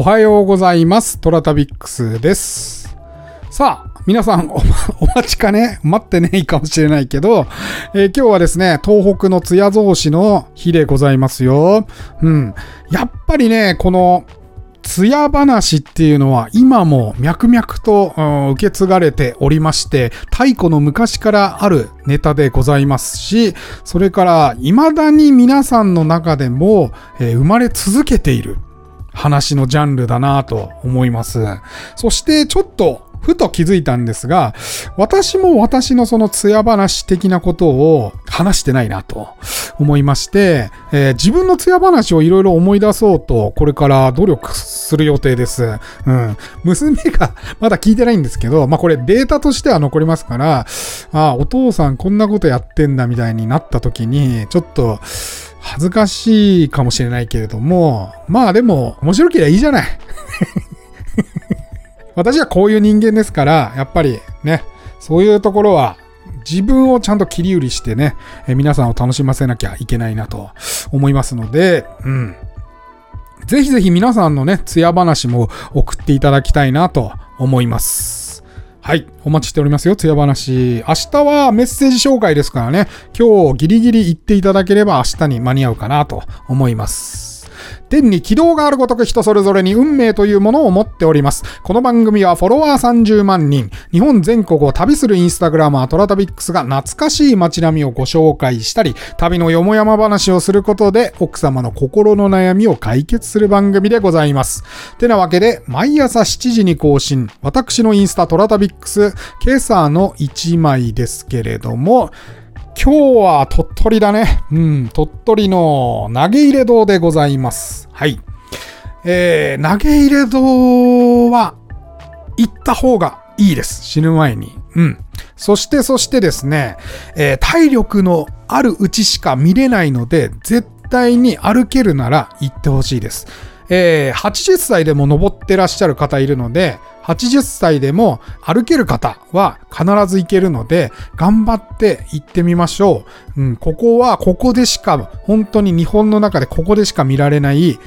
おはようございます。トラタビックスです。さあ、皆さんお、お待ちかね？待ってねいいかもしれないけど、えー今日はですね、東北の艶増しの日でございますよ。うん。やっぱりね、この、艶話っていうのは今も脈々と、うん受け継がれておりまして、太古の昔からあるネタでございますし、それから未だに皆さんの中でも、えー生まれ続けている話のジャンルだなと思います。そしてちょっとふと気づいたんですが、私も私のその艶話的なことを話してないなと思いまして、えー自分の艶話をいろいろ思い出そうと、これから努力する予定です。うん。娘が まだ聞いてないんですけど、まあこれデータとしては残りますから、あお父さんこんなことやってんだみたいになった時に、ちょっと、恥ずかしいかもしれないけれども、まあでも、面白ければいいじゃない。私はこういう人間ですから、やっぱりね、そういうところは、自分をちゃんと切り売りしてね、え皆さんを楽しませなきゃいけないなと思いますので、うん。ぜひぜひ皆さんのね、艶話も送っていただきたいなと思います。はい。お待ちしておりますよ、つや話。明日はメッセージ紹介ですからね、今日ギリギリ言っていただければ明日に間に合うかなと思います。天に軌道があるごとく人それぞれに運命というものを持っております。この番組はフォロワー30万人、日本全国を旅するインスタグラマートラタビックスが懐かしい街並みをご紹介したり、旅のよもやま話をすることで奥様の心の悩みを解決する番組でございます。てなわけで、毎朝7時に更新、私のインスタトラタビックス、今朝の1枚ですけれども、今日は鳥取だね。うん、鳥取の投げ入れ堂でございます。はい。えー、投げ入れ堂は行った方がいいです。死ぬ前に。うん。そして、そしてですね、えー体力のあるうちしか見れないので、絶対に歩けるなら行ってほしいです。えー80歳でも登ってらっしゃる方いるので、80歳でも歩ける方は必ず行けるので、頑張って行ってみましょう。うん、ここはここでしか、本当に日本の中でここでしか見られない、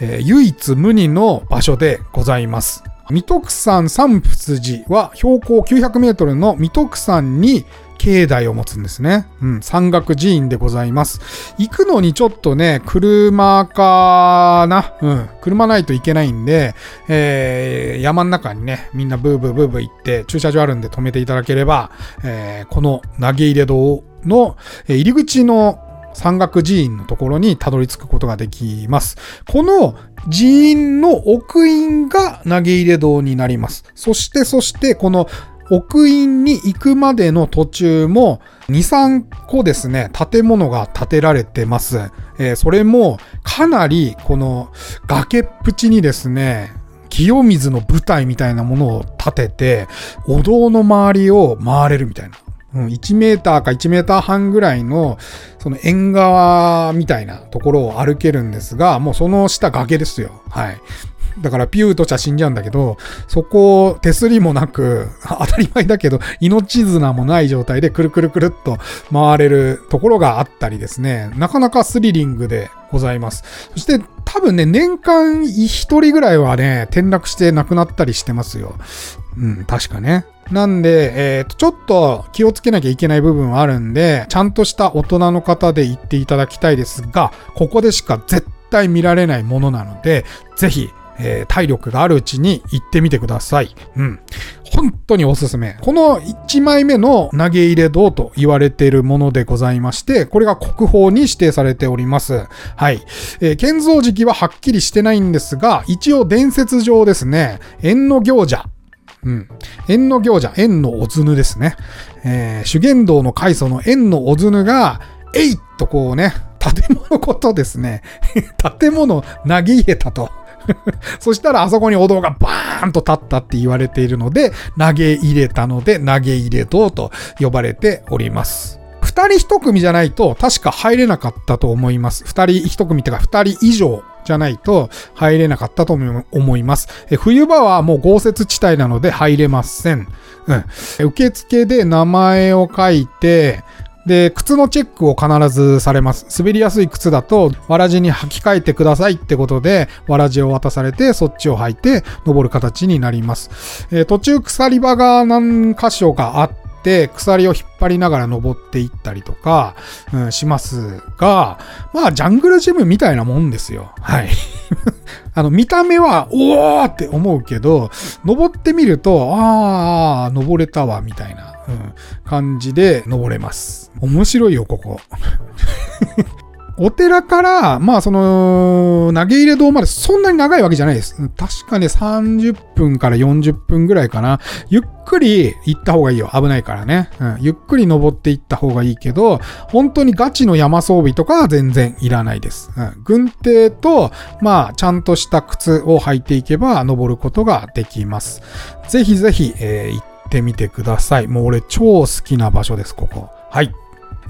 えー唯一無二の場所でございます。三徳山三仏寺は標高900メートルの三徳山に境内を持つんですね。うん、山岳寺院でございます。行くのにちょっとね、車かな。うん、車ないといけないんで、えー山の中にね、みんなブーブーブーブー行って、駐車場あるんで止めていただければ、えーこの投げ入れ堂のえ入り口の山岳寺院のところにたどり着くことができます。この寺院の奥院が投げ入れ堂になります。そして、そして、この奥院に行くまでの途中も2、3個ですね、建物が建てられてます。えーそれもかなりこの崖っぷちにですね、清水の舞台みたいなものを建てて、お堂の周りを回れるみたいな。うん、1メーターか1メーター半ぐらいの、その縁側みたいなところを歩けるんですが、もうその下崖ですよ。はい。だからピューとじゃ死んじゃうんだけど、そこを手すりもなく、当たり前だけど、命綱もない状態でくるくるくるっと回れるところがあったりですね、なかなかスリリングでございます。そして多分ね、年間一人ぐらいはね、転落して亡くなったりしてますよ。うん、確かね。なんで、えーと、ちょっと気をつけなきゃいけない部分はあるんで、ちゃんとした大人の方で行っていただきたいですが、ここでしか絶対見られないものなので、ぜひ、えー体力があるうちに行ってみてください。うん。本当におすすめ。この1枚目の投げ入れ堂と言われているものでございまして、これが国宝に指定されております。はい。えー建造時期ははっきりしてないんですが、一応伝説上ですね、縁の行者。うん。縁の行者、縁のおずぬですね。えー修験道の開祖の縁のおずぬが、えいっとこうね、建物ごとですね、建物投げ入れたと。そしたらあそこにお堂がバーンと立ったって言われているので、投げ入れたので、投げ入れ堂と呼ばれております。二人一組じゃないと確か入れなかったと思います。二人一組ってか二人以上じゃないと入れなかったと思います。冬場はもう豪雪地帯なので入れません。うん。受付で名前を書いて、で、靴のチェックを必ずされます。滑りやすい靴だと、わらじに履き替えてくださいってことで、わらじを渡されて、そっちを履いて、登る形になります。えー、途中鎖場が何箇所かあって、鎖を引っ張りながら登っていったりとか、うん、しますが、まあ、ジャングルジムみたいなもんですよ。はい。あの、見た目は、おーって思うけど、登ってみると、あー、登れたわ、みたいな、うん、感じで登れます。面白いよ、ここ。お寺から、まあその、投げ入れ堂までそんなに長いわけじゃないです。確かね、30分から40分ぐらいかな。ゆっくり行った方がいいよ。危ないからね。うん、ゆっくり登っていった方がいいけど、本当にガチの山装備とかは全然いらないです。うん、軍手と、まあ、ちゃんとした靴を履いていけば登ることができます。ぜひぜひ、えー、行ってみてください。もう俺超好きな場所です、ここ。はい。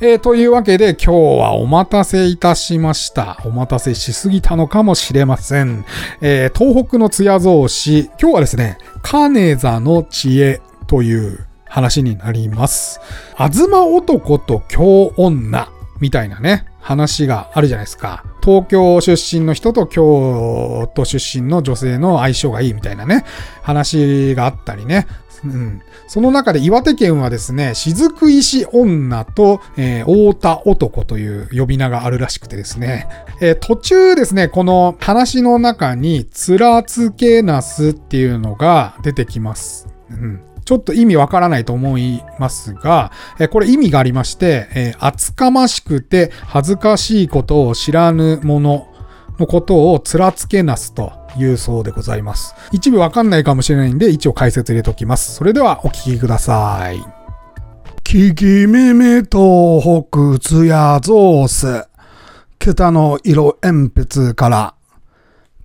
えー、というわけで今日はお待たせいたしました。お待たせしすぎたのかもしれません。えー、東北の艶造詞、今日はですね、金座の知恵という話になります。あずま男と京女みたいなね、話があるじゃないですか。東京出身の人と京都出身の女性の相性がいいみたいなね、話があったりね。うん、その中で岩手県はですね、雫石女と、えー、太田男という呼び名があるらしくてですね、えー、途中ですね、この話の中に、つらつけなすっていうのが出てきます。うんちょっと意味わからないと思いますが、えこれ意味がありまして、え厚かましくて恥ずかしいことを知らぬ者のことをつらつけなすというそうでございます。一部わかんないかもしれないんで、一応解説入れときます。それではお聞きください。ききめめ東北つやぞうす。北の色鉛筆から、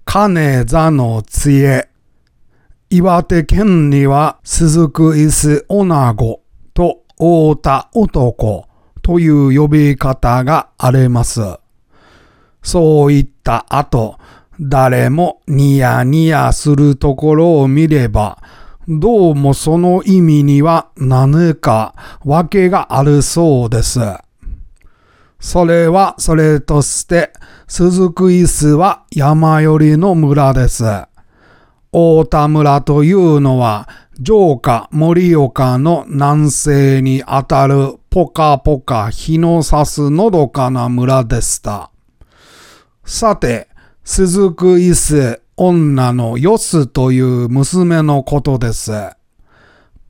金座の知恵。岩手県には鈴く椅子女子と太田男という呼び方があります。そういった後、誰もニヤニヤするところを見れば、どうもその意味には何か訳があるそうです。それはそれとして、鈴木椅子は山寄りの村です。大田村というのは、城下盛岡の南西にあたるポカポカ日の差すのどかな村でした。さて、鈴くいす女のよすという娘のことです。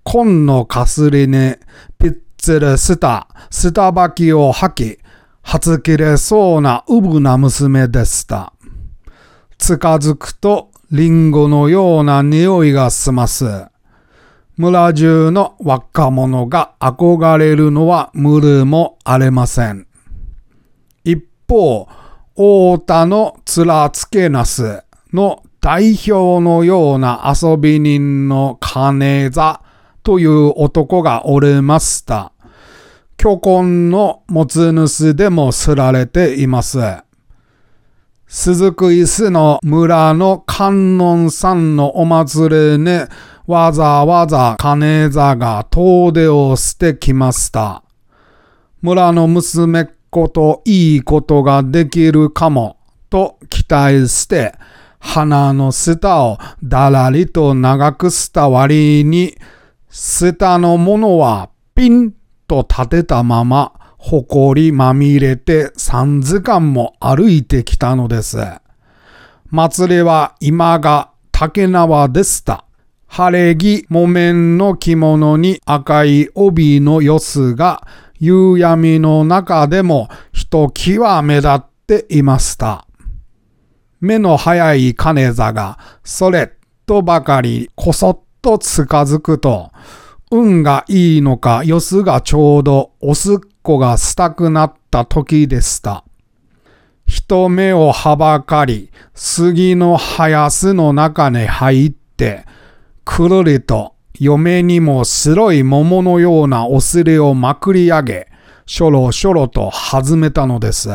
紺のかすりにぴっつるスタ、スタバキを吐き、はつきれそうなうぶな娘でした。近づくとリンゴのような匂いがします。村中の若者が憧れるのは無理もありません。一方、大田のつらつけなすの代表のような遊び人の金座という男がおりました。巨根の持つ主でも知られています。鈴木伊勢の村の観音さんのお祭りにわざわざ金座が遠出をしてきました。村の娘こといいことができるかもと期待して、鼻の下をだらりと長くした割に、下のものはピンと立てたまま、ほこりまみれて3時間も歩いてきたのです。祭りは今が竹縄でした。晴れ着木綿の着物に赤い帯の様子が夕闇の中でもひときわ目立っていました。目の早い金座がそれとばかりこそっと近づくと、運がいいのかよすがちょうどおすっこがしたくなった時でした。人目をはばかり、杉の林の中に入って、くるりと嫁にも白い桃のようなお尻をまくり上げ、しょろしょろと弾めたのです。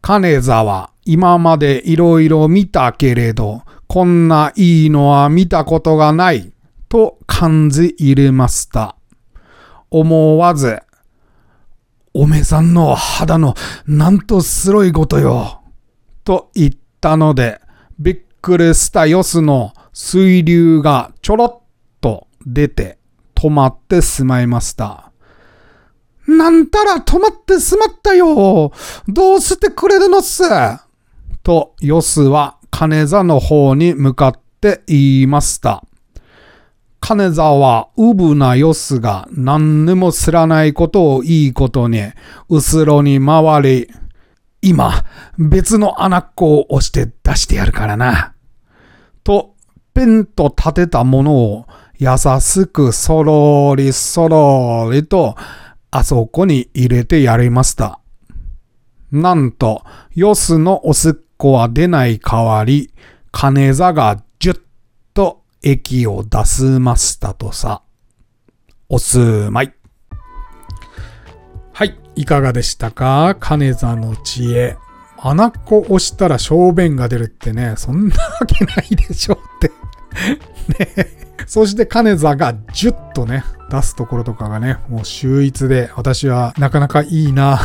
金座は今までいろいろ見たけれど、こんないいのは見たことがない、と感じ入れました。思わず、おめさんの肌のなんと白いことよ。と言ったので、びっくりしたヨスの水流がちょろっと出て止まってしまいました。なんたら止まってしまったよ。どうしてくれるのっす？と、ヨスは金座の方に向かって言いました。金座は、うぶなヨスが何にも知らないことをいいことに、後ろに回り、今、別の穴っこを押して出してやるからな。と、ペンと立てたものを優しくそろりそろりとあそこに入れてやりました。なんと、ヨスのおすっこは出ない代わり、金座がじゅっと液を出すましたとさ。おすまい。はい、いかがでしたか？金座の知恵。穴っこ押したら小便が出るってね、そんなわけないでしょってね そして金座がジュッとね、出すところとかがね、もう秀逸で、私はなかなかいいな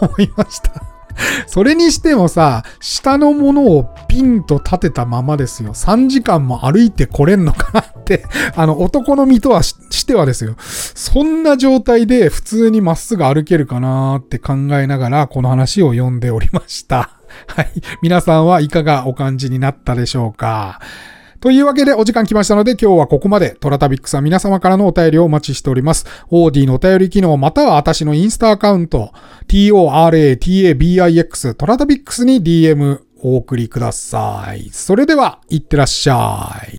と思いました それにしてもさ、下のものをピンと立てたままですよ。3時間も歩いてこれんのかなって、あの、男の身とはしてはですよ。そんな状態で普通にまっすぐ歩けるかなって考えながら、この話を読んでおりました。はい。皆さんはいかがお感じになったでしょうか？というわけでお時間来ましたので今日はここまでトラタビックスは皆様からのお便りをお待ちしております。オーディのお便り機能または私のインスタアカウント toratabix トラタビックスに DM お送りください。それでは、いってらっしゃい。